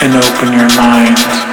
And open your mind.